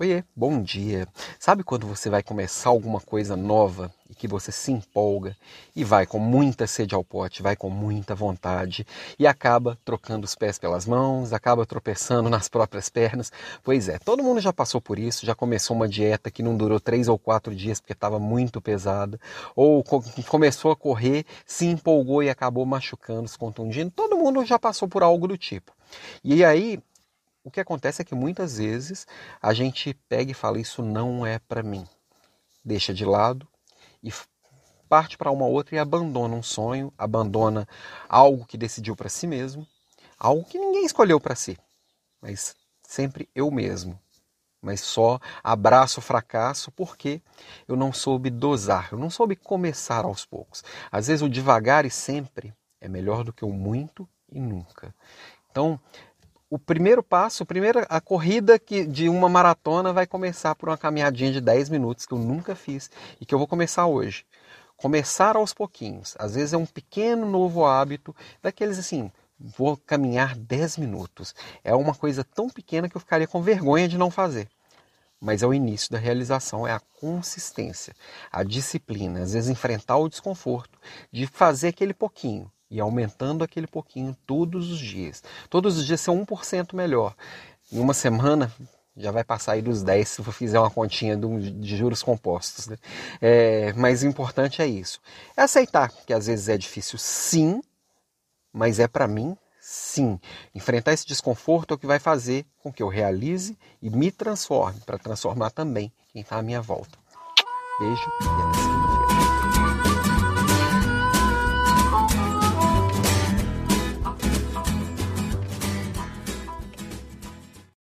Oiê, bom dia. Sabe quando você vai começar alguma coisa nova e que você se empolga e vai com muita sede ao pote, vai com muita vontade e acaba trocando os pés pelas mãos, acaba tropeçando nas próprias pernas? Pois é, todo mundo já passou por isso, já começou uma dieta que não durou três ou quatro dias porque estava muito pesada, ou começou a correr, se empolgou e acabou machucando, se contundindo. Todo mundo já passou por algo do tipo. E aí o que acontece é que muitas vezes a gente pega e fala: Isso não é para mim. Deixa de lado e parte para uma outra e abandona um sonho, abandona algo que decidiu para si mesmo, algo que ninguém escolheu para si, mas sempre eu mesmo. Mas só abraço o fracasso porque eu não soube dosar, eu não soube começar aos poucos. Às vezes o devagar e sempre é melhor do que o muito e nunca. Então, o primeiro passo, a primeira a corrida que, de uma maratona vai começar por uma caminhadinha de 10 minutos que eu nunca fiz e que eu vou começar hoje. Começar aos pouquinhos. Às vezes é um pequeno novo hábito, daqueles assim, vou caminhar 10 minutos. É uma coisa tão pequena que eu ficaria com vergonha de não fazer. Mas é o início da realização, é a consistência, a disciplina, às vezes enfrentar o desconforto de fazer aquele pouquinho e aumentando aquele pouquinho todos os dias. Todos os dias ser 1% melhor. Em uma semana já vai passar aí dos 10 se eu fizer uma continha de juros compostos. Né? É, mas o importante é isso. É aceitar que às vezes é difícil sim, mas é para mim sim. Enfrentar esse desconforto é o que vai fazer com que eu realize e me transforme, para transformar também quem está à minha volta. Beijo e até.